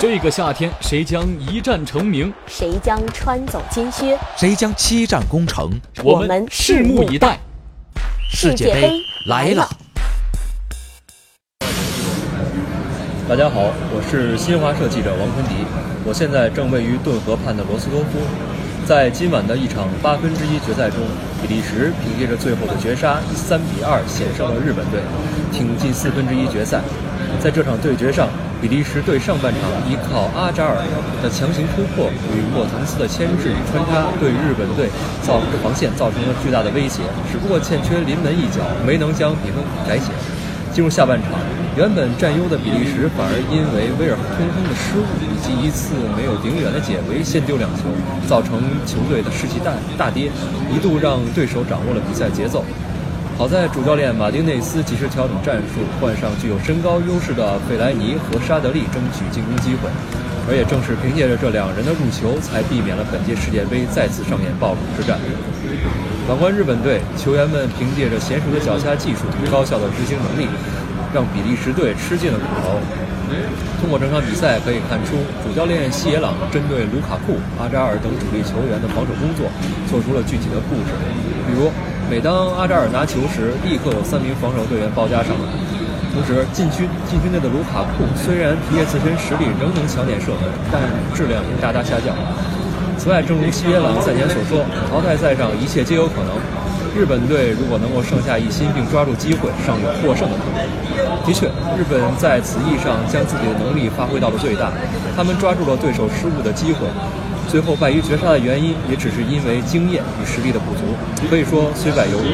这个夏天，谁将一战成名？谁将穿走金靴？谁将七战攻城？我们拭目以待。世界杯来了！大家好，我是新华社记者王坤迪，我现在正位于顿河畔的罗斯托夫。在今晚的一场八分之一决赛中，比利时凭借着最后的绝杀，以三比二险胜了日本队，挺进四分之一决赛。在这场对决上，比利时队上半场依靠阿扎尔的强行突破与莫腾斯的牵制与穿插，对日本队造防线造成了巨大的威胁，只不过欠缺临门一脚，没能将比分改写。进入下半场，原本占优的比利时反而因为威尔通亨的失误以及一次没有顶远的解围，先丢两球，造成球队的士气大大跌，一度让对手掌握了比赛节奏。好在主教练马丁内斯及时调整战术，换上具有身高优势的费莱尼和沙德利争取进攻机会，而也正是凭借着这两人的入球，才避免了本届世界杯再次上演爆冷之战。反观日本队，球员们凭借着娴熟的脚下技术与高效的执行能力，让比利时队吃尽了苦头。通过整场比赛可以看出，主教练西野朗针对卢卡库、阿扎尔等主力球员的防守工作做出了具体的布置。比如，每当阿扎尔拿球时，立刻有三名防守队员包夹上来。同时，禁区禁区内的卢卡库虽然凭借自身实力仍能抢点射门，但质量也大大下降。此外，正如西耶朗赛前所说，淘汰赛上一切皆有可能。日本队如果能够剩下一心并抓住机会，尚有获胜的可能。的确，日本在此役上将自己的能力发挥到了最大，他们抓住了对手失误的机会，最后败于绝杀的原因也只是因为经验与实力的不足。可以说虽败犹荣。